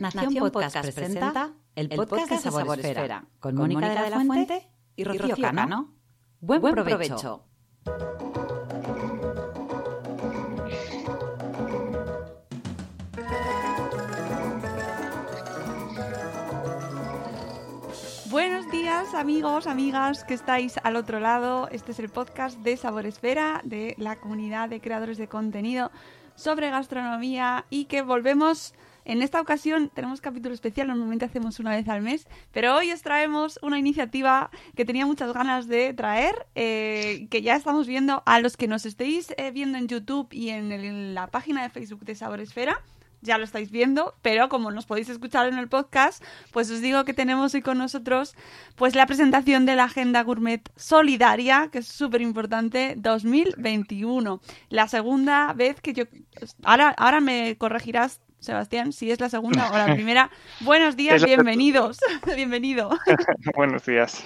Nación Podcast presenta el podcast de Sabor Esfera con Mónica de la Fuente y Rocío Cano. Buen provecho. Buenos días amigos, amigas que estáis al otro lado. Este es el podcast de Sabor Esfera, de la comunidad de creadores de contenido sobre gastronomía y que volvemos en esta ocasión tenemos capítulo especial, normalmente hacemos una vez al mes, pero hoy os traemos una iniciativa que tenía muchas ganas de traer, eh, que ya estamos viendo a los que nos estéis eh, viendo en YouTube y en, la página de Facebook de Sabor Esfera. Ya lo estáis viendo, pero como nos podéis escuchar en el podcast, pues os digo que tenemos hoy con nosotros pues la presentación de la Agenda Gourmet Solidaria, que es súper importante, 2021. La segunda vez que yo... Ahora, ahora me corregirás, Sebastián, si es la segunda o la primera. Buenos días, bienvenidos. Bienvenido. Buenos días.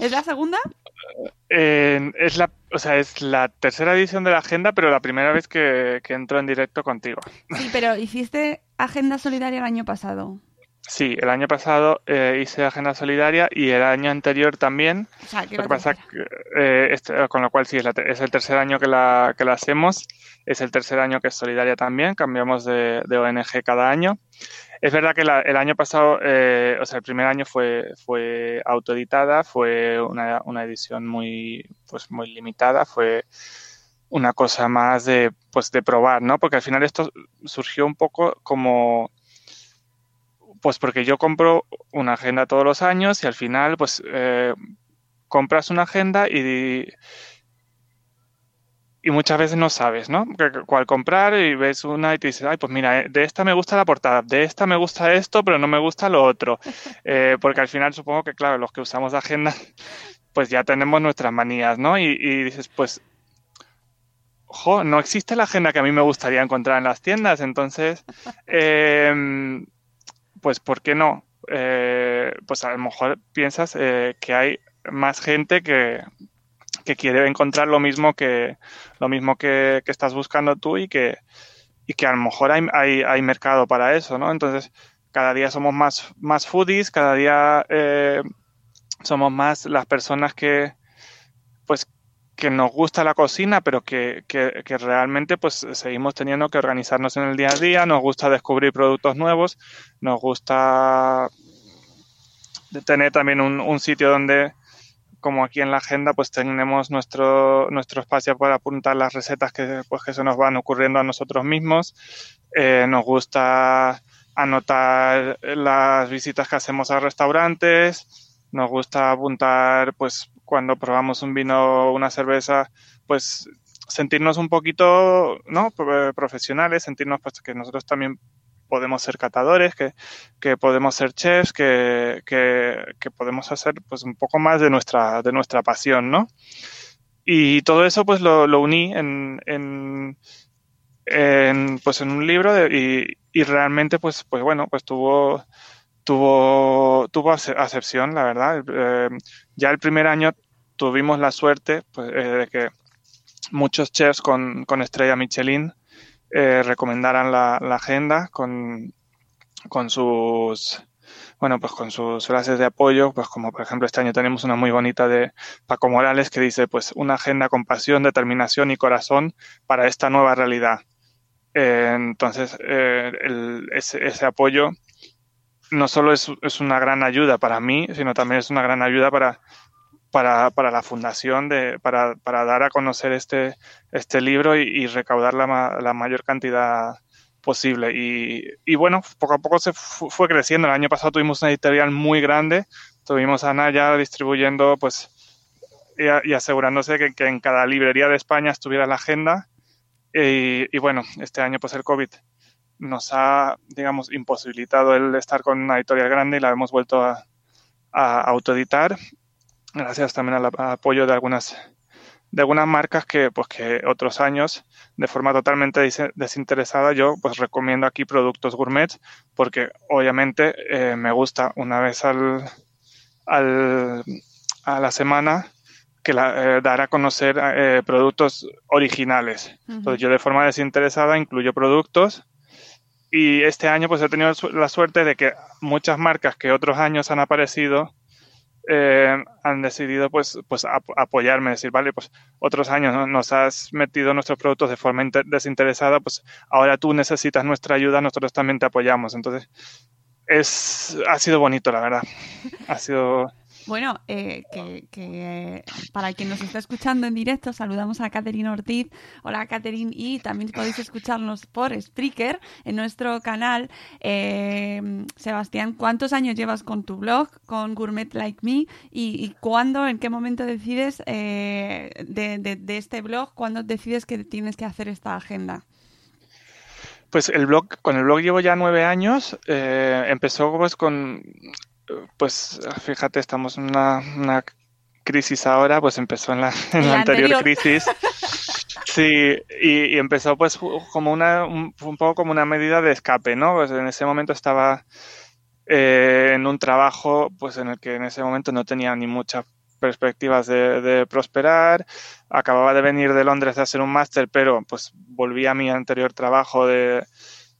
¿Es la segunda? Eh, es la, o sea, es la tercera edición de la agenda, pero la primera vez que, que entro en directo contigo. Sí, pero hiciste Agenda Solidaria el año pasado. Sí, el año pasado eh, hice agenda solidaria y el año anterior también. O sea, que Lo que pasa que, eh, este- con lo cual sí, es, la es el tercer año que la, que la hacemos. Es el tercer año que es solidaria también. Cambiamos de, de ONG cada año. Es verdad que la- el año pasado, eh, o sea, el primer año fue, fue autoeditada, fue una, una edición muy, pues muy limitada, fue una cosa más de, pues de probar, ¿no? Porque al final esto surgió un poco como, pues porque yo compro una agenda todos los años y al final, pues eh, compras una agenda y, y muchas veces no sabes, ¿no? Que- Cuál comprar y ves una y te dices, ay, pues mira, eh, de esta me gusta la portada, de esta me gusta esto, pero no me gusta lo otro. Eh, porque al final supongo que, claro, los que usamos agenda, pues ya tenemos nuestras manías, ¿no? Y, y dices, pues, ojo, no existe la agenda que a mí me gustaría encontrar en las tiendas, entonces, em, pues, ¿por qué no? Eh, pues a lo mejor piensas eh, que hay más gente que, que quiere encontrar lo mismo que lo mismo que, que estás buscando tú y que y que a lo mejor hay, hay, hay mercado para eso, ¿no? Entonces, cada día somos más, más foodies, cada día eh, somos más las personas que pues que nos gusta la cocina, pero que, que, que realmente pues seguimos teniendo que organizarnos en el día a día, nos gusta descubrir productos nuevos, nos gusta tener también un, un sitio donde como aquí en la agenda, pues tenemos nuestro, nuestro espacio para apuntar las recetas que, pues, que se nos van ocurriendo a nosotros mismos. Eh, nos gusta anotar las visitas que hacemos a restaurantes. Nos gusta apuntar, pues, cuando probamos un vino o una cerveza, pues sentirnos un poquito, ¿no? Pro- Profesionales, sentirnos pues que nosotros también podemos ser catadores, que, que podemos ser chefs, que, que, podemos hacer pues un poco más de nuestra, de nuestra pasión, ¿no? Y todo eso pues lo, lo uní en, en, pues en un libro y, y realmente pues, pues bueno, pues tuvo, tuvo, tuvo ace- acepción, la verdad. Eh, ya el primer año tuvimos la suerte pues, eh, de que muchos chefs con, con estrella Michelin eh, recomendaran la, agenda con, con sus bueno pues con sus frases de apoyo pues como por ejemplo este año tenemos una muy bonita de Paco Morales que dice pues una agenda con pasión determinación y corazón para esta nueva realidad. Eh, entonces eh, el- ese, ese apoyo no solo es, es una gran ayuda para mí sino también es una gran ayuda para para, para la fundación de, para, para dar a conocer este, este libro y, y recaudar la, la mayor cantidad posible. Y, y bueno, poco a poco se fu- fue creciendo. El año pasado tuvimos una editorial muy grande, tuvimos a Naya distribuyendo pues y asegurándose que, que en cada librería de España estuviera la agenda. Y, y bueno, este año pues el COVID nos ha, digamos, imposibilitado el estar con una editorial grande y la hemos vuelto a, a autoeditar, gracias también al apoyo de algunas de algunas marcas que pues que otros años de forma totalmente desinteresada yo pues recomiendo aquí productos gourmet porque obviamente eh, me gusta una vez al, al a la semana que la, eh, dar a conocer eh, productos originales. Entonces yo de forma desinteresada incluyo productos y este año pues he tenido la suerte de que muchas marcas que otros años han aparecido eh, han decidido pues, pues apoyarme, decir, vale, pues otros años nos has metido nuestros productos de forma desinteresada, pues ahora tú necesitas nuestra ayuda, nosotros también te apoyamos. Entonces, es, ha sido bonito, la verdad. Ha sido bueno, eh, que, para quien nos está escuchando en directo, saludamos a Catherine Ortiz. Hola, Catherine. Y también podéis escucharnos por Spreaker en nuestro canal. Eh, Sebastián, ¿cuántos años llevas con tu blog, con Gourmet Like Me? ¿Y, cuándo, en qué momento decides eh, de, este blog, cuándo decides que tienes que hacer esta agenda? Pues el blog, con el blog llevo ya nueve años. empezó pues con pues fíjate, estamos en una, crisis ahora, pues empezó en la, anterior, crisis. Sí, y, empezó pues como una, un, poco como una medida de escape, ¿no? Pues en ese momento estaba eh, en un trabajo pues en el que en ese momento no tenía ni muchas perspectivas de, de, prosperar. Acababa de venir de Londres a hacer un máster, pero pues volví a mi anterior trabajo de,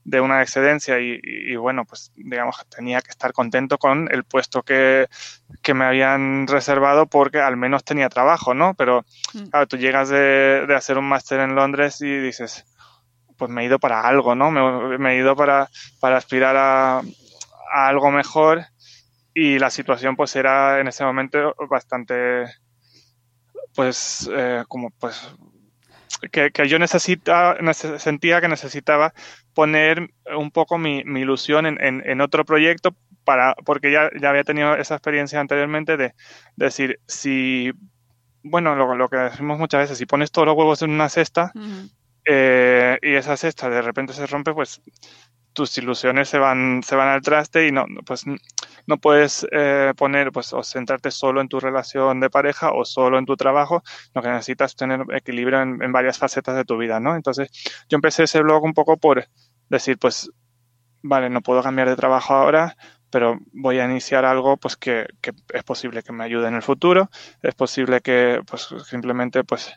de una excedencia y, bueno, pues digamos que tenía que estar contento con el puesto que, me habían reservado porque al menos tenía trabajo, ¿no? Pero mm. claro, tú llegas de, hacer un máster en Londres y dices, pues me he ido para algo, ¿no? Me, he ido para, para aspirar a, algo mejor y la situación pues era en ese momento bastante pues eh, como pues que, yo necesita, sentía que necesitaba poner un poco mi, ilusión en, otro proyecto para, porque ya, ya había tenido esa experiencia anteriormente de, decir, si, bueno, lo, que decimos muchas veces, si pones todos los huevos en una cesta eh, y esa cesta de repente se rompe, pues tus ilusiones se van, se van al traste y no, pues no puedes eh, poner, pues, o centrarte solo en tu relación de pareja o solo en tu trabajo, lo que necesitas tener equilibrio en, en varias facetas de tu vida, ¿no? Entonces, yo empecé ese blog un poco por decir, pues, vale, no puedo cambiar de trabajo ahora, pero voy a iniciar algo pues que, que, es posible que me ayude en el futuro, es posible que pues simplemente pues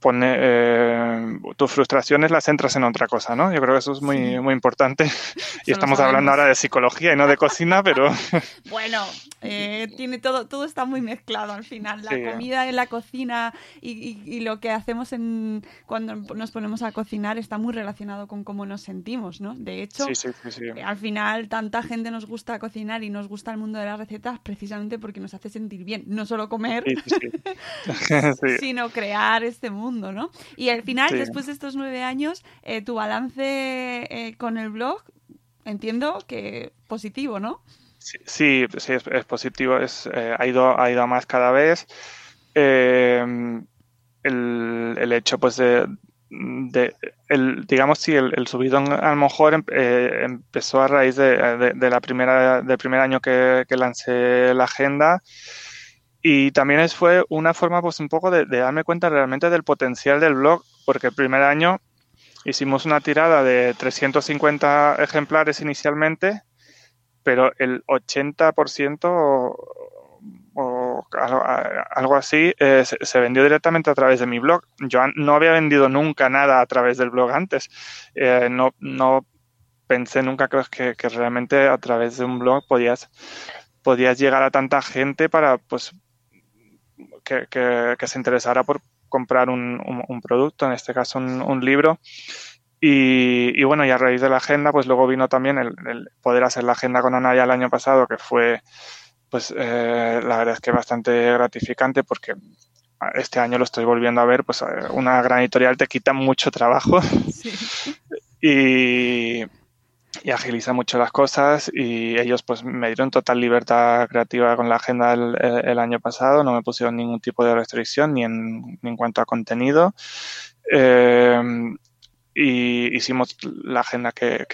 pone, eh, tus frustraciones las centras en otra cosa, ¿no? Yo creo que eso es muy, muy importante. y estamos hablando ahora de psicología y no de cocina, pero... bueno, eh, tiene todo, todo está muy mezclado al final. La comida en la cocina y, y, lo que hacemos en, cuando nos ponemos a cocinar está muy relacionado con cómo nos sentimos, ¿no? De hecho, eh, al final tanta gente nos gusta cocinar y nos gusta el mundo de las recetas precisamente porque nos hace sentir bien. No solo comer, sino crear este mundo ¿no? Y al final, después de estos nueve años, eh, tu balance eh, con el blog, entiendo que positivo, ¿no? Sí, sí, es, positivo, es, eh, ha, ido, ha ido a más cada vez. el, el, hecho, pues, de, el, digamos, sí, el, el, subidón a lo mejor empezó a raíz de, la primera, del primer año que, que lancé la agenda y también fue una forma pues un poco de, darme cuenta realmente del potencial del blog, porque el primer año hicimos una tirada de 350 ejemplares inicialmente, pero el 80% o, algo así eh, se, vendió directamente a través de mi blog. Yo no había vendido nunca nada a través del blog antes. Eh, no, no pensé nunca que, que, realmente a través de un blog podías podías llegar a tanta gente para pues que, se interesara por comprar un, producto, en este caso un, libro. Y, bueno, y a raíz de la agenda, pues luego vino también el, poder hacer la agenda con Anaya el año pasado, que fue, pues eh, la verdad es que bastante gratificante porque este año lo estoy volviendo a ver, pues eh, una gran editorial te quita mucho trabajo. Y, y agiliza mucho las cosas y ellos pues me dieron total libertad creativa con la agenda el, año pasado, no me pusieron ningún tipo de restricción ni en, cuanto a contenido. Eh, y hicimos la agenda que,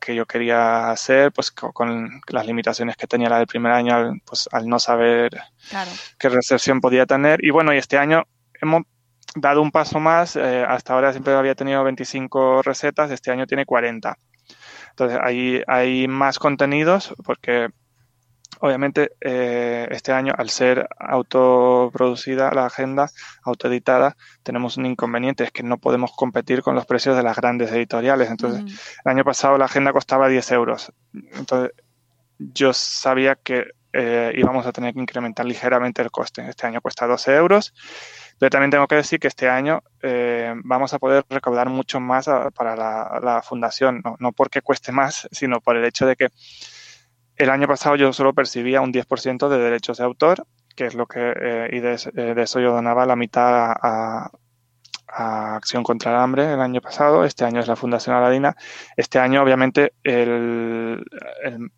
que, yo quería hacer, pues con, las limitaciones que tenía la del primer año, pues al no saber qué recepción podía tener. Y bueno, y este año hemos dado un paso más, eh, hasta ahora siempre había tenido 25 recetas, este año tiene 40. Entonces, ahí hay más contenidos porque obviamente eh, este año al ser autoproducida la agenda, autoeditada, tenemos un inconveniente, es que no podemos competir con los precios de las grandes editoriales. Entonces, el año pasado la agenda costaba 10 euros. Entonces, yo sabía que eh, íbamos a tener que incrementar ligeramente el coste. Este año cuesta 12 euros pero también tengo que decir que este año eh, vamos a poder recaudar mucho más para la, fundación, no, porque cueste más, sino por el hecho de que el año pasado yo solo percibía un 10% de derechos de autor, que es lo que, eh, y eh, de, eso yo donaba la mitad a, Acción contra el Hambre el año pasado, este año es la Fundación Aladina. Este año, obviamente, el, el,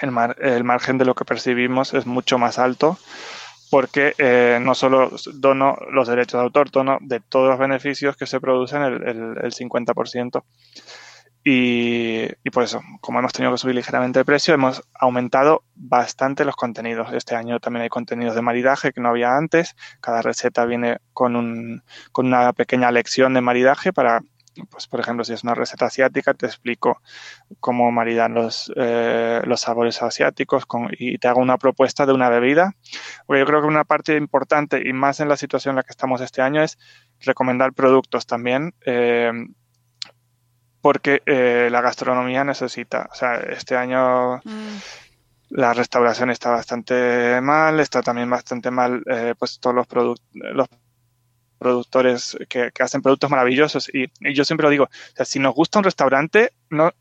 el margen de lo que percibimos es mucho más alto porque eh, no solo dono los derechos de autor, dono de todos los beneficios que se producen el, el, 50%. Y, y, por eso, como hemos tenido que subir ligeramente el precio, hemos aumentado bastante los contenidos. Este año también hay contenidos de maridaje que no había antes. Cada receta viene con, un, con una pequeña lección de maridaje para pues por ejemplo, si es una receta asiática, te explico cómo maridan los, eh, los sabores asiáticos y te hago una propuesta de una bebida. Porque yo creo que una parte importante, y más en la situación en la que estamos este año, es recomendar productos también. Eh, porque eh, la gastronomía necesita, o sea, este año mm. la restauración está bastante mal, está también bastante mal, pues todos los productos, los productores que, hacen productos maravillosos. Y, yo siempre lo digo, si nos gusta un restaurante, no,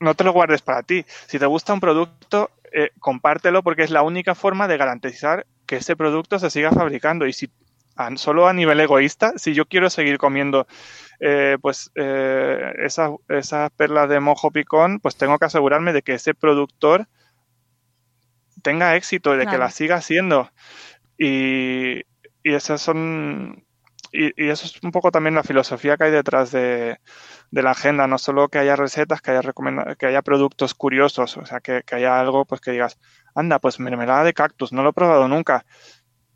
no te lo guardes para ti. Si te gusta un producto, eh, compártelo porque es la única forma de garantizar que ese producto se siga fabricando. Y si solo a nivel egoísta, si yo quiero seguir comiendo eh, pues eh, esas, esas perlas de mojo picón, pues tengo que asegurarme de que ese productor tenga éxito, de que la siga haciendo. Y, y esas son y, eso es un poco también la filosofía que hay detrás de, la agenda, no solo que haya recetas, que haya que haya productos curiosos, o sea, que, haya algo pues que digas, anda, pues mermelada de cactus, no lo he probado nunca.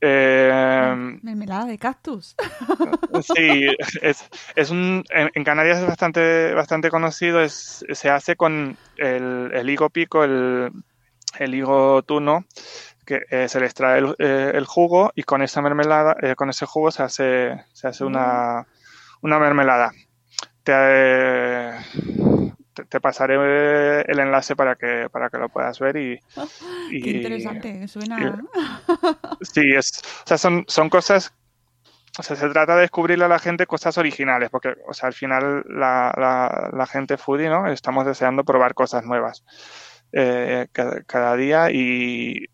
Eh, mermelada de cactus. Sí, es, es un, en, Canarias es bastante, bastante conocido, es, se hace con el, el higo pico, el, el higo tuno, que eh, se le extrae eh, el, jugo y con esa mermelada, eh, con ese jugo se hace, se hace una, una mermelada. Te, te, pasaré el enlace para que, para que lo puedas ver y... Qué interesante, suena... sí, es, o sea, son, son cosas o sea, se trata de descubrirle a la gente cosas originales, porque, o sea, al final la, la, la gente foodie, ¿no? Estamos deseando probar cosas nuevas cada, cada, día y,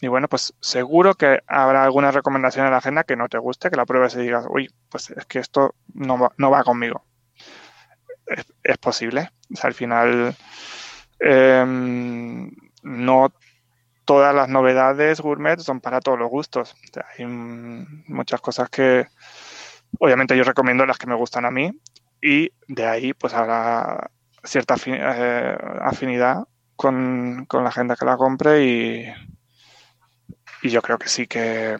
y bueno, pues seguro que habrá alguna recomendación en la agenda que no te guste, que la pruebes y digas, uy, pues es que esto no va, no va conmigo. Es, posible. Al final, em, no todas las novedades gourmet son para todos los gustos. hay muchas cosas que, obviamente, yo recomiendo las que me gustan a mí y de ahí, pues habrá cierta eh, afinidad con, con la agenda que la compre y y yo creo que sí que,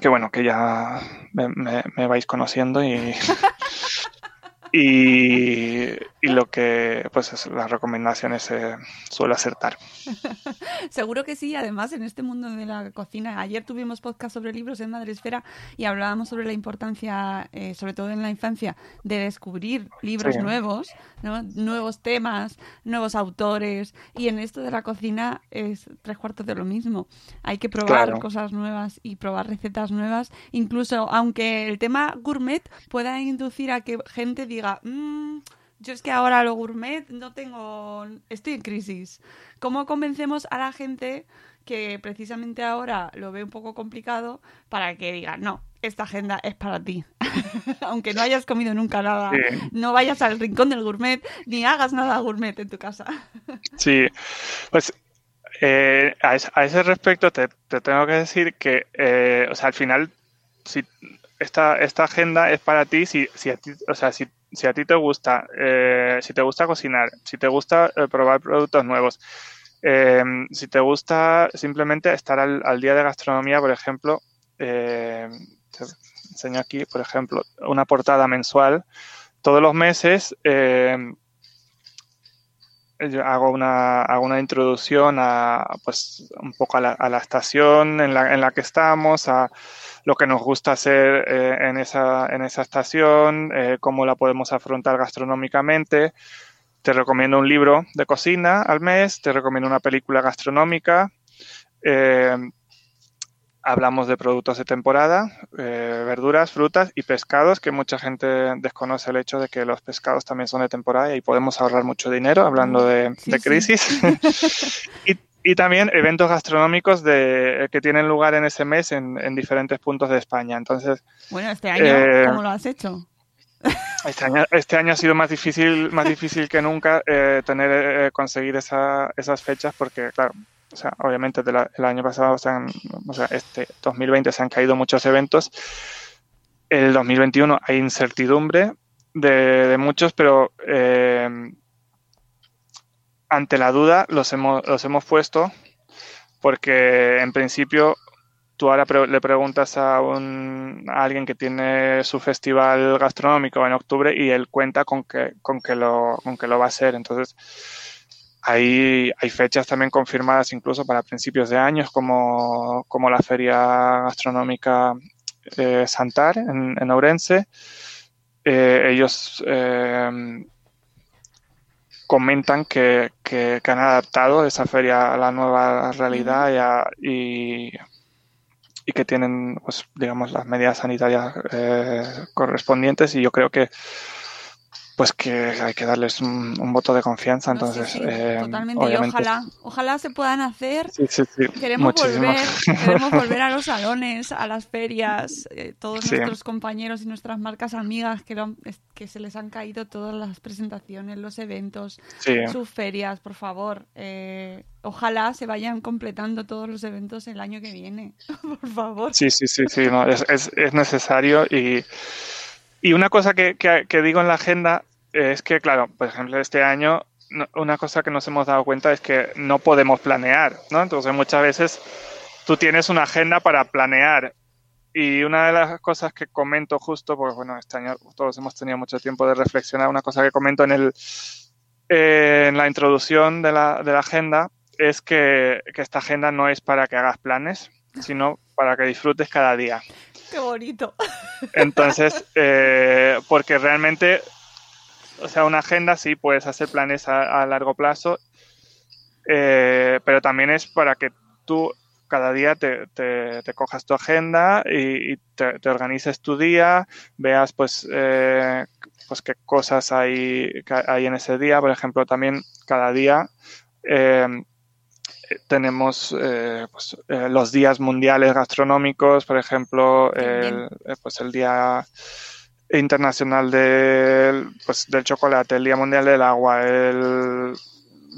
que bueno, que ya me, vais conociendo y, y, y, lo que, pues es, las recomendaciones se suele acertar. Seguro que sí, además en este mundo de la cocina. Ayer tuvimos podcast sobre libros en Madresfera y hablábamos sobre la importancia, eh, sobre todo en la infancia, de descubrir libros nuevos, nuevos temas, nuevos autores. Y en esto de la cocina es tres cuartos de lo mismo. Hay que probar cosas nuevas y probar recetas nuevas, incluso aunque el tema gourmet pueda inducir a que gente diga... Mm, yo es que ahora lo gourmet no tengo, estoy en crisis. ¿Cómo convencemos a la gente que precisamente ahora lo ve un poco complicado para que diga, no, esta agenda es para ti. Aunque no hayas comido nunca nada, no vayas al rincón del gourmet ni hagas nada gourmet en tu casa. sí, pues eh, a, ese respecto te, tengo que decir que, eh, o sea, al final, si esta, esta agenda es para ti, si, si, o sea, si si a ti te gusta, eh, si te gusta cocinar, si te gusta eh, probar productos nuevos, eh, si te gusta simplemente estar al, día de gastronomía, por ejemplo, te enseño aquí, por ejemplo, una portada mensual. Todos los meses hago una, hago una introducción a, pues, un poco a la, a la estación en la, en la, que estamos, a lo que nos gusta hacer eh, en, esa, en esa estación, eh, cómo la podemos afrontar gastronómicamente. Te recomiendo un libro de cocina al mes, te recomiendo una película gastronómica. Eh, hablamos de productos de temporada, eh, verduras, frutas y pescados, que mucha gente desconoce el hecho de que los pescados también son de temporada y podemos ahorrar mucho dinero hablando de, crisis. y, también eventos gastronómicos de, que tienen lugar en ese mes en, diferentes puntos de España. Entonces, bueno, este año, eh, ¿cómo lo has hecho? Este año, este año ha sido más difícil, más difícil que nunca eh, tener conseguir esa, esas fechas porque, claro, o sea, obviamente el año pasado, o sea, este 2020 se han caído muchos eventos. El 2021 hay incertidumbre de, muchos, pero eh, ante la duda los hemos, los hemos puesto porque en principio tú ahora le preguntas a, un, alguien que tiene su festival gastronómico en octubre y él cuenta con que, con que, lo, con que lo va a hacer. Entonces, hay, fechas también confirmadas incluso para principios de años, como, como la Feria Gastronómica eh, Santar en, en Ourense. Eh, ellos eh, comentan que, que, han adaptado esa feria a la nueva realidad y, y, que tienen, pues, digamos, las medidas sanitarias correspondientes y yo creo que pues que hay que darles un, voto de confianza. Entonces, eh, totalmente. Y ojalá, ojalá se puedan hacer. Sí, sí, sí. Queremos volver, queremos volver a los salones, a las ferias. Eh, todos nuestros compañeros y nuestras marcas amigas que, que se les han caído todas las presentaciones, los eventos, sus ferias, por favor. Eh, ojalá se vayan completando todos los eventos el año que viene, por favor. Sí, sí, sí, sí. No, es, es, es necesario y y una cosa que, que, digo en la agenda es que, claro, por ejemplo, este año una cosa que nos hemos dado cuenta es que no podemos planear, ¿no? Entonces muchas veces tú tienes una agenda para planear y una de las cosas que comento justo, porque bueno, este año todos hemos tenido mucho tiempo de reflexionar, una cosa que comento en, el, eh, en la introducción de la, de la agenda es que, que esta agenda no es para que hagas planes, sino para que disfrutes cada día. Qué bonito. Entonces, eh, porque realmente, o sea, una agenda sí puedes hacer planes a, largo plazo, eh, pero también es para que tú cada día te, cojas tu agenda y, te, organices tu día, veas pues, eh, pues qué cosas hay, hay en ese día. Por ejemplo, también cada día tenemos eh, pues, eh, los días mundiales gastronómicos, por ejemplo, el, eh, pues el Día Internacional del, pues, del Chocolate, el Día Mundial del Agua, el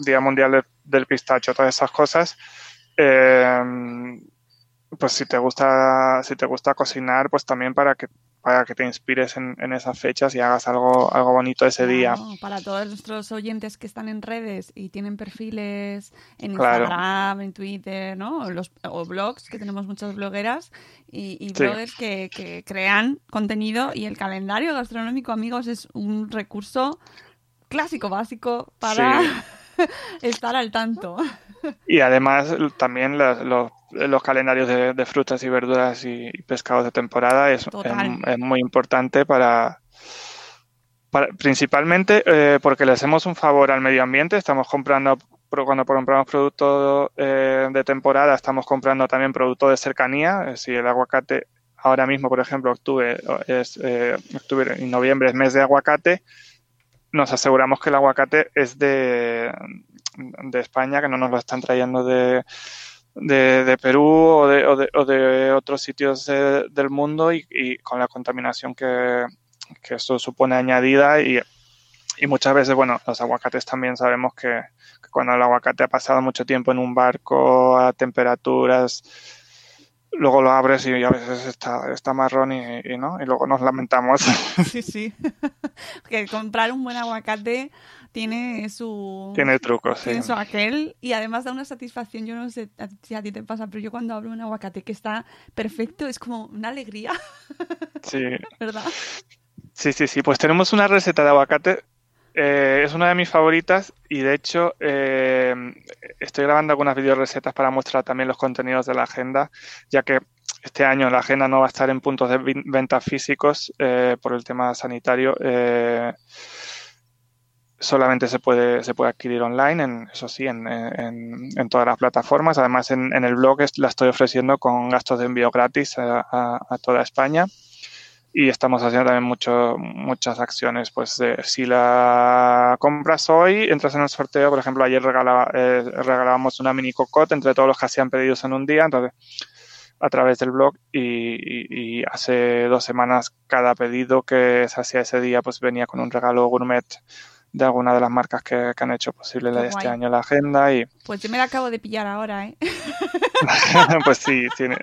Día Mundial del Pistacho, todas esas cosas. pues si te gusta, si te gusta cocinar, pues también para que para que te inspires en, esas fechas y hagas algo, algo bonito ese día. Para todos nuestros oyentes que están en redes y tienen perfiles en Instagram, en Twitter, ¿no? Los, o blogs, que tenemos muchas blogueras y, bloggers que, crean contenido y el calendario gastronómico, amigos, es un recurso clásico, básico para estar al tanto. Y además también los los calendarios de, frutas y verduras y, pescados de temporada es, es, muy importante para, principalmente eh, porque le hacemos un favor al medio ambiente. Estamos comprando, cuando compramos productos eh, de temporada, estamos comprando también productos de cercanía. Si el aguacate, ahora mismo, por ejemplo, octubre, es, eh, octubre y noviembre es mes de aguacate, nos aseguramos que el aguacate es de, de España, que no nos lo están trayendo de de, Perú o de, o, de, otros sitios del mundo y, con la contaminación que, que esto supone añadida y, y, muchas veces, bueno, los aguacates también sabemos que, cuando el aguacate ha pasado mucho tiempo en un barco a temperaturas luego lo abres y a veces está, está marrón y, y no, y luego nos lamentamos. Sí, sí. que comprar un buen aguacate tiene su... Tiene trucos, sí. tiene su aquel y además da una satisfacción. Yo no sé si a ti te pasa, pero yo cuando abro un aguacate que está perfecto es como una alegría, Sí, ¿verdad? sí, sí, sí. Pues tenemos una receta de aguacate. Eh, es una de mis favoritas y de hecho eh, estoy grabando algunas videorecetas para mostrar también los contenidos de la agenda, ya que este año la agenda no va a estar en puntos de venta físicos eh, por el tema sanitario. eh, solamente se puede, se puede adquirir online, en, eso sí, en, en- todas las plataformas. Además, en, el blog la estoy ofreciendo con gastos de envío gratis a toda España. Y estamos haciendo también mucho, muchas acciones. Pues de- si la compras hoy, entras en el sorteo. Por ejemplo, ayer regalaba- eh, regalábamos una mini cocotte entre todos los que hacían pedidos en un día. Entonces, a través del blog y, y- y hace dos semanas cada pedido que se hacía ese día pues venía con un regalo gourmet de alguna de las marcas que, que han hecho posible Qué este guay. año la agenda y Pues yo me la acabo de pillar ahora, ¿eh? pues sí, tiene,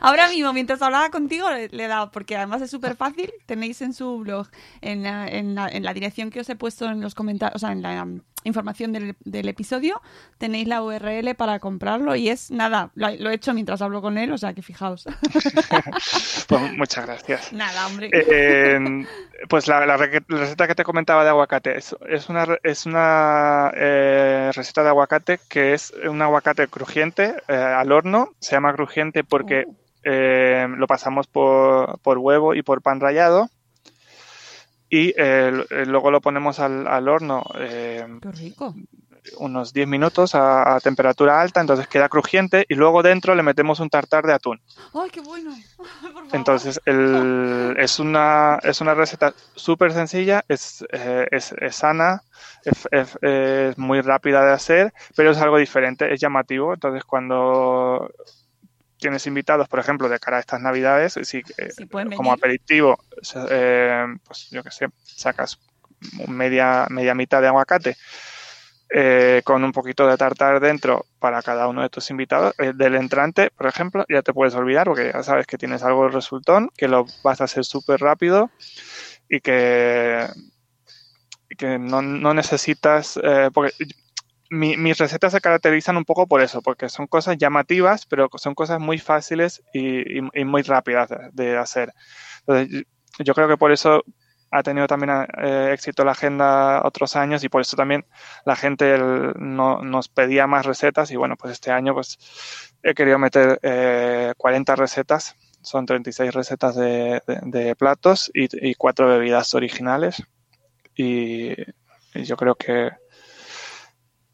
Ahora mismo, mientras hablaba contigo, le, le he dado, porque además es súper fácil. Tenéis en su blog, en la, en, la, en la dirección que os he puesto en los comentarios, o sea, en la um, información del, del episodio, tenéis la URL para comprarlo y es nada, lo, lo he hecho mientras hablo con él, o sea que fijaos. pues muchas gracias. nada, hombre. Eh, eh, pues la, la re- la receta que te comentaba de aguacate es, es una, es una eh, receta de aguacate que es un aguacate crujiente eh, al horno. Se llama crujiente porque eh, lo pasamos por, por huevo y por pan rallado. Y eh, l- luego lo ponemos al, al horno eh, Qué rico. unos 10 minutos a, a temperatura alta, entonces queda crujiente y luego dentro le metemos un tartar de atún. ¡Ay, qué bueno! Por favor. Entonces, el- es, una, es una receta súper sencilla, es, eh, es, es sana, es, es- es muy rápida de hacer, pero es algo diferente, es llamativo. Entonces, cuando tienes invitados, por ejemplo, de cara a estas navidades, si, eh, Sí, como aperitivo, eh, pues yo qué sé, sacas media, media mitad de aguacate eh, con un poquito de tartar dentro para cada uno de tus invitados. Eh, del entrante, por ejemplo, ya te puedes olvidar porque ya sabes que tienes algo de resultón, que lo vas a hacer súper rápido y que, que no, no necesitas, eh, porque mi- mis recetas se caracterizan un poco por eso, porque son cosas llamativas, pero son cosas muy fáciles y, y- y muy rápidas de, de hacer. Entonces, yo- creo que por eso ha tenido también eh, éxito la agenda otros años y por eso también la gente el- no, nos pedía más recetas y bueno, pues este año pues he querido meter eh, 40 recetas, son 36 recetas de, de- de platos y, y cuatro bebidas originales y, y yo creo que,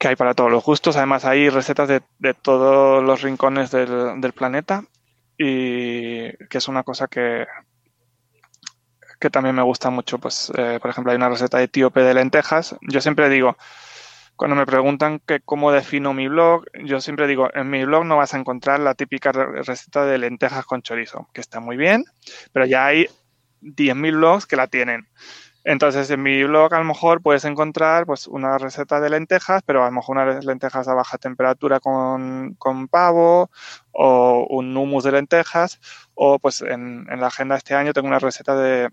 que hay para todos los gustos, además hay recetas de, todos los rincones del, planeta y que es una cosa que, que también me gusta mucho. Pues, eh, por ejemplo, hay una receta etíope de lentejas. Yo siempre digo, cuando me preguntan que cómo defino mi blog, yo siempre digo, en mi blog no vas a encontrar la típica re- receta de lentejas con chorizo, que está muy bien, pero ya hay 10.000 blogs que la tienen. Entonces, en mi blog a lo mejor puedes encontrar pues una receta de lentejas, pero a lo mejor unas lentejas a baja temperatura con, con pavo o un hummus de lentejas o pues en, en la agenda este año tengo una receta de,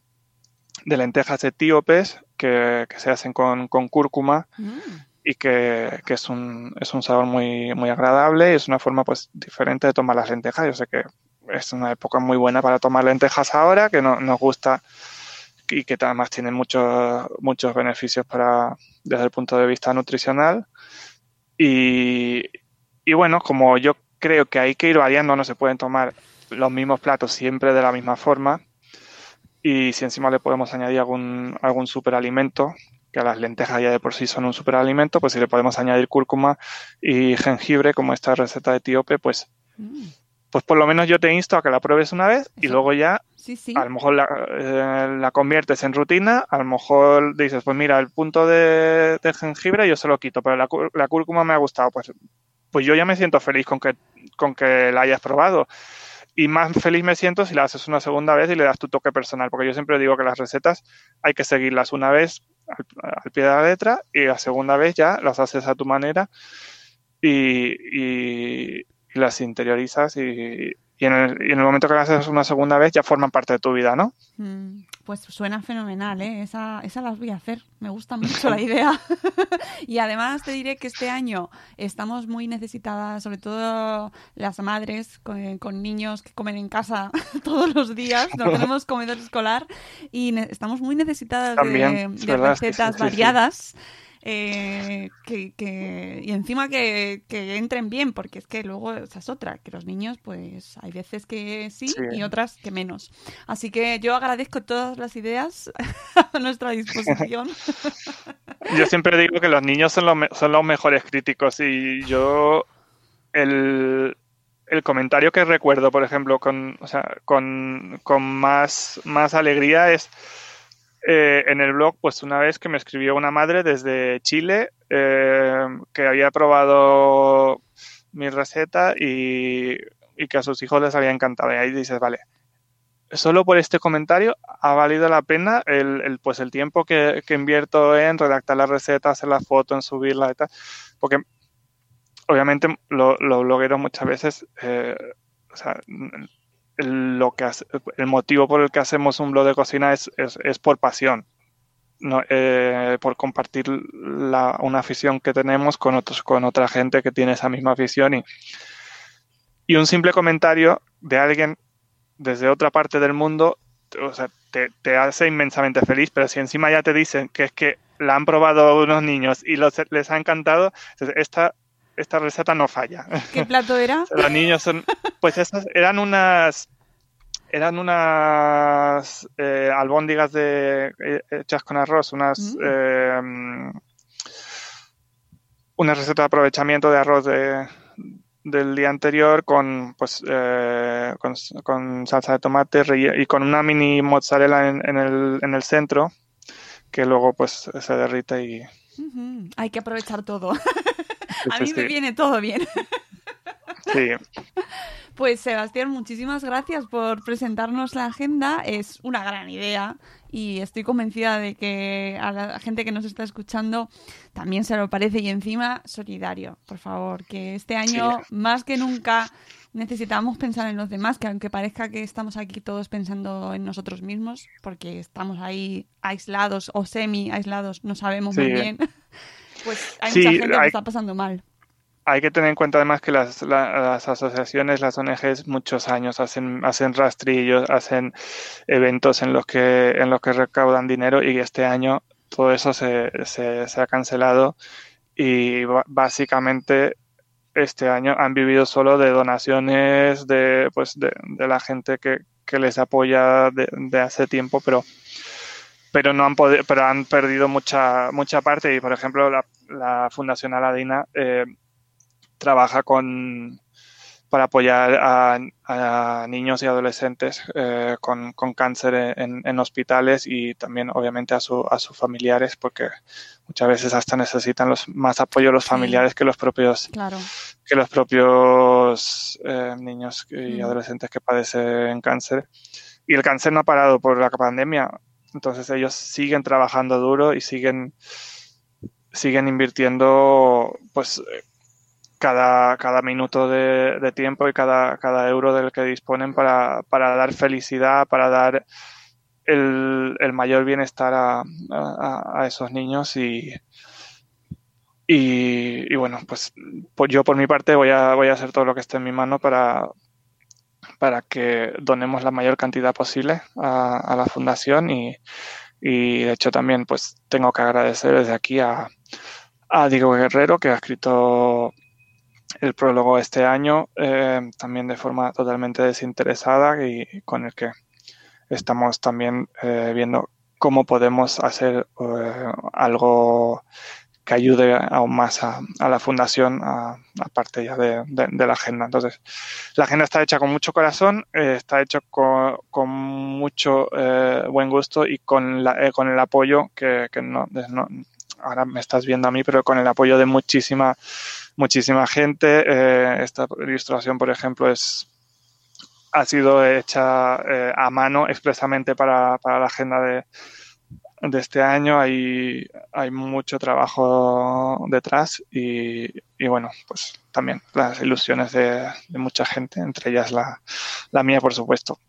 de lentejas etíopes que, que se hacen con, con cúrcuma Mm. y que, que es, un, es un sabor muy, muy agradable y es una forma pues diferente de tomar las lentejas. Yo sé que es una época muy buena para tomar lentejas ahora, que no, nos gusta y que además tienen muchos, muchos beneficios para, desde el punto de vista nutricional. Y, y bueno, como yo creo que hay que ir variando, no se pueden tomar los mismos platos siempre de la misma forma. Y si encima le podemos añadir algún, algún superalimento, que a las lentejas ya de por sí son un superalimento, pues si le podemos añadir cúrcuma y jengibre, como esta receta de etíope, pues, Mm. Pues por lo menos yo te insto a que la pruebes una vez y luego ya Sí, sí. a lo mejor la, eh, la conviertes en rutina, a lo mejor dices, pues mira, el punto de, de jengibre yo se lo quito, pero la, cú- la cúrcuma me ha gustado, pues, pues yo ya me siento feliz con que, con que la hayas probado. Y más feliz me siento si la haces una segunda vez y le das tu toque personal, porque yo siempre digo que las recetas hay que seguirlas una vez al, al pie de la letra y la segunda vez ya las haces a tu manera y, y- y las interiorizas y, y en, el, y en el momento que lo haces una segunda vez ya forman parte de tu vida, ¿no? Mm, Pues suena fenomenal, ¿eh? Esa, esa las voy a hacer. Me gusta mucho la idea. y además te diré que este año estamos muy necesitadas, sobre todo las madres con, con niños que comen en casa todos los días. No tenemos comedor escolar y estamos muy necesitadas de- También, es de, verdad, es que sí, recetas sí, sí. Eh, que, que- y encima que, que entren bien, porque es que luego esa es otra, que los niños, pues hay veces que sí, Sí. y otras que menos. Así que yo agradezco todas las ideas a nuestra disposición. Yo siempre digo que los niños son los, son los mejores críticos y yo el, el comentario que recuerdo, por ejemplo, con, o sea, con, con más, más alegría es eh, en el blog, pues una vez que me escribió una madre desde Chile eh, que había probado mi receta y, y que a sus hijos les había encantado. Y ahí dices, vale, solo por este comentario ha valido la pena el, el, pues el tiempo que, que invierto en redactar la receta, hacer la foto, en subirla y tal. Porque obviamente lo- los blogueros muchas veces, eh, lo que hace- el motivo por el que hacemos un blog de cocina es, es, por pasión. No, eh, por compartir una afición que tenemos con otros, con otra gente que tiene esa misma afición y, y un simple comentario de alguien desde otra parte del mundo, te, te hace inmensamente feliz, pero si encima ya te dicen que es que la han probado unos niños y los, les ha encantado, esta, esta receta no falla. ¿Qué plato era? Los niños son, pues esas eran unas, eran unas eh, albóndigas de, eh, hechas con arroz, unas, Mm. eh, una receta de aprovechamiento de arroz de, del día anterior con, pues, eh, con, con salsa de tomate y con una mini mozzarella en, en el, en el centro que luego pues se derrite y Hay que aprovechar todo. A sí, mí me viene todo bien. Sí. Pues Sebastián, muchísimas gracias por presentarnos la agenda. Es una gran idea y estoy convencida de que a la gente que nos está escuchando también se lo parece y encima solidario, por favor, que este año más que nunca necesitamos pensar en los demás, que aunque parezca que estamos aquí todos pensando en nosotros mismos, porque estamos ahí aislados o semi aislados, no sabemos muy bien, pues hay Sí, mucha gente que está pasando mal. Hay que tener en cuenta además que las, la- las asociaciones, las ONGs, muchos años hacen, hacen rastrillos, hacen eventos en los que, en los que recaudan dinero y este año todo eso se, se, se ha cancelado y básicamente este año han vivido solo de donaciones de, pues de, de la gente que, que les apoya de, de hace tiempo, pero pero no han podido, pero han perdido mucha mucha parte y por ejemplo la, la Fundación Aladina eh, trabaja con para apoyar a, a niños y adolescentes eh, con, con cáncer en, en hospitales y también obviamente a, su, a sus familiares porque muchas veces hasta necesitan los más apoyo los Sí. familiares que los propios Claro. que los propios eh, niños y Mm. adolescentes que padecen cáncer. Y el cáncer no ha parado por la pandemia. Entonces ellos siguen trabajando duro y siguen, siguen invirtiendo pues cada, cada minuto de, tiempo y cada, cada euro del que disponen para, para dar felicidad, para dar el, el mayor bienestar a, a- a esos niños y, y, y bueno, pues, pues yo por mi parte voy a, voy a hacer todo lo que esté en mi mano para, para que donemos la mayor cantidad posible a, la fundación y, y de hecho también pues tengo que agradecer desde aquí a, a Diego Guerrero que ha escrito el prólogo este año eh, también de forma totalmente desinteresada y con el que estamos también eh, viendo cómo podemos hacer eh, algo que ayude aún más a, la fundación, aparte ya de, la agenda. Entonces, la agenda está hecha con mucho corazón, eh, está hecha con, mucho eh, buen gusto y con, la- eh, con el apoyo que, no, ahora me estás viendo a mí, pero con el apoyo de muchísima, muchísima gente. Eh, esta ilustración, por ejemplo, es ha sido hecha a mano expresamente para, para la agenda de, de este año. Hay, hay mucho trabajo detrás y, y bueno, pues también las ilusiones de, mucha gente, entre ellas la, la mía, por supuesto.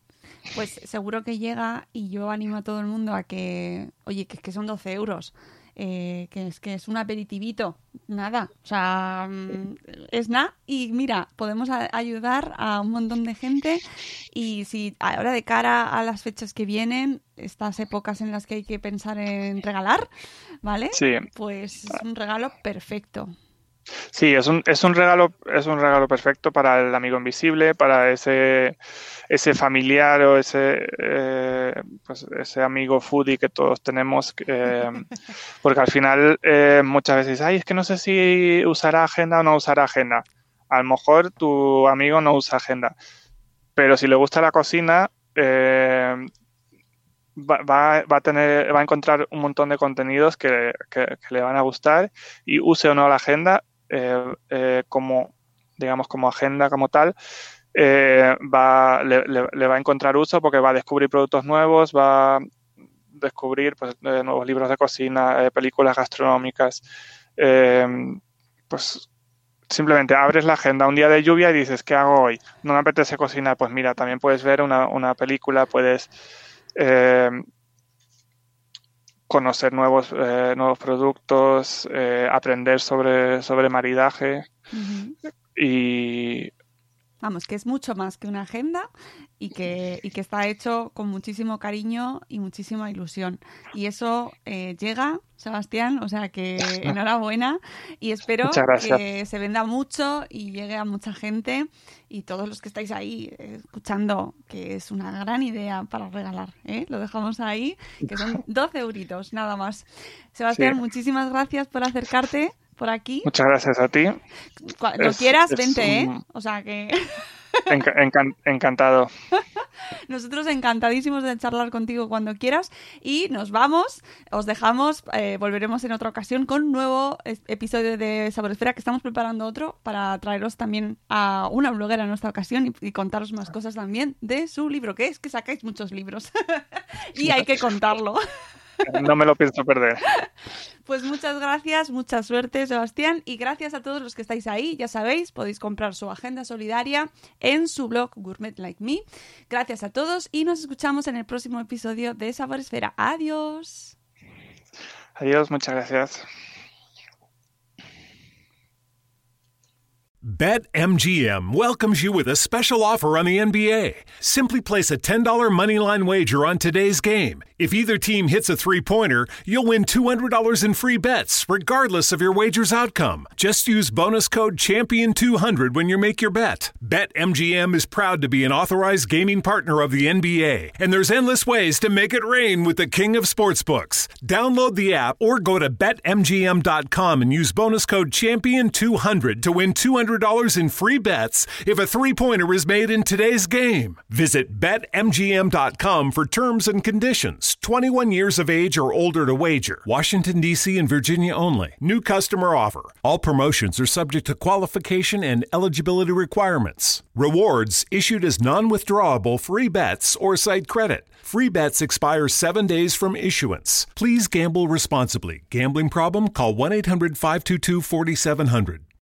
Pues seguro que llega y yo animo a todo el mundo a que, oye, que, que son 12 euros. Eh, que es que es un aperitivito, nada, o sea, mm, es nada y mira, podemos ayudar a un montón de gente y si ahora de cara a las fechas que vienen, estas épocas en las que hay que pensar en regalar, ¿vale? Sí. Pues es un regalo perfecto. Sí, es un, es un regalo, es un regalo perfecto para el amigo invisible, para ese, ese familiar o ese, eh, pues ese amigo foodie que todos tenemos, eh, porque al final eh, muchas veces, ay, es que no sé si usará agenda o no usará agenda. A lo mejor tu amigo no usa agenda, pero si le gusta la cocina, Va, va, va a encontrar un montón de contenidos que, que, le van a gustar y use o no la agenda, eh, eh, como, digamos, como agenda como tal, eh, va, le, va a encontrar uso porque va a descubrir productos nuevos, va a descubrir pues, nuevos libros de cocina, películas gastronómicas. pues simplemente abres la agenda un día de lluvia y dices, ¿qué hago hoy? No me apetece cocinar. Pues mira, también puedes ver una, una película, puedes conocer nuevos, eh, nuevos productos, eh, aprender sobre, sobre maridaje. Y... Vamos, que es mucho más que una agenda y que, y que está hecho con muchísimo cariño y muchísima ilusión. Y eso eh, llega, Sebastián, o sea que enhorabuena y espero que se venda mucho y llegue a mucha gente y todos los que estáis ahí escuchando que es una gran idea para regalar. ¿eh? Lo dejamos ahí, que son 12 euritos, nada más. Sebastián, muchísimas gracias por acercarte por aquí. Muchas gracias a ti. Cuando quieras, vente, ¿eh? O sea que... encantado. Nosotros encantadísimos de charlar contigo cuando quieras y nos vamos, os dejamos, eh, volveremos en otra ocasión con un nuevo episodio de Saboresfera que estamos preparando otro para traeros también a una bloguera en nuestra ocasión y, contaros más cosas también de su libro, que es que sacáis muchos libros y hay que contarlo. No me lo pienso perder. Pues muchas gracias, mucha suerte, Sebastián, y gracias a todos los que estáis ahí. Ya sabéis, podéis comprar su agenda solidaria en su blog Gourmet Like Me. Gracias a todos y nos escuchamos en el próximo episodio de Sabor Esfera. Adiós. Adiós, muchas gracias. BetMGM welcomes you with a special offer on the NBA. Simply place a $10 moneyline wager on today's game. If either team hits a three pointer, you'll win $200 in free bets, regardless of your wager's outcome. Just use bonus code CHAMPION200 when you make your bet. BetMGM is proud to be an authorized gaming partner of the NBA, and there's endless ways to make it rain with the king of sportsbooks. Download the app or go to BetMGM.com and use bonus code CHAMPION200 to win 200 $100 in free bets if a three pointer is made in today's game. Visit BetMGM.com for terms and conditions. 21 years of age or older to wager. Washington, D.C. and Virginia only. New customer offer. All promotions are subject to qualification and eligibility requirements. Rewards issued as non withdrawable free bets or site credit. Free bets expire seven days from issuance. Please gamble responsibly. Gambling problem? Call 1 800 522 4700.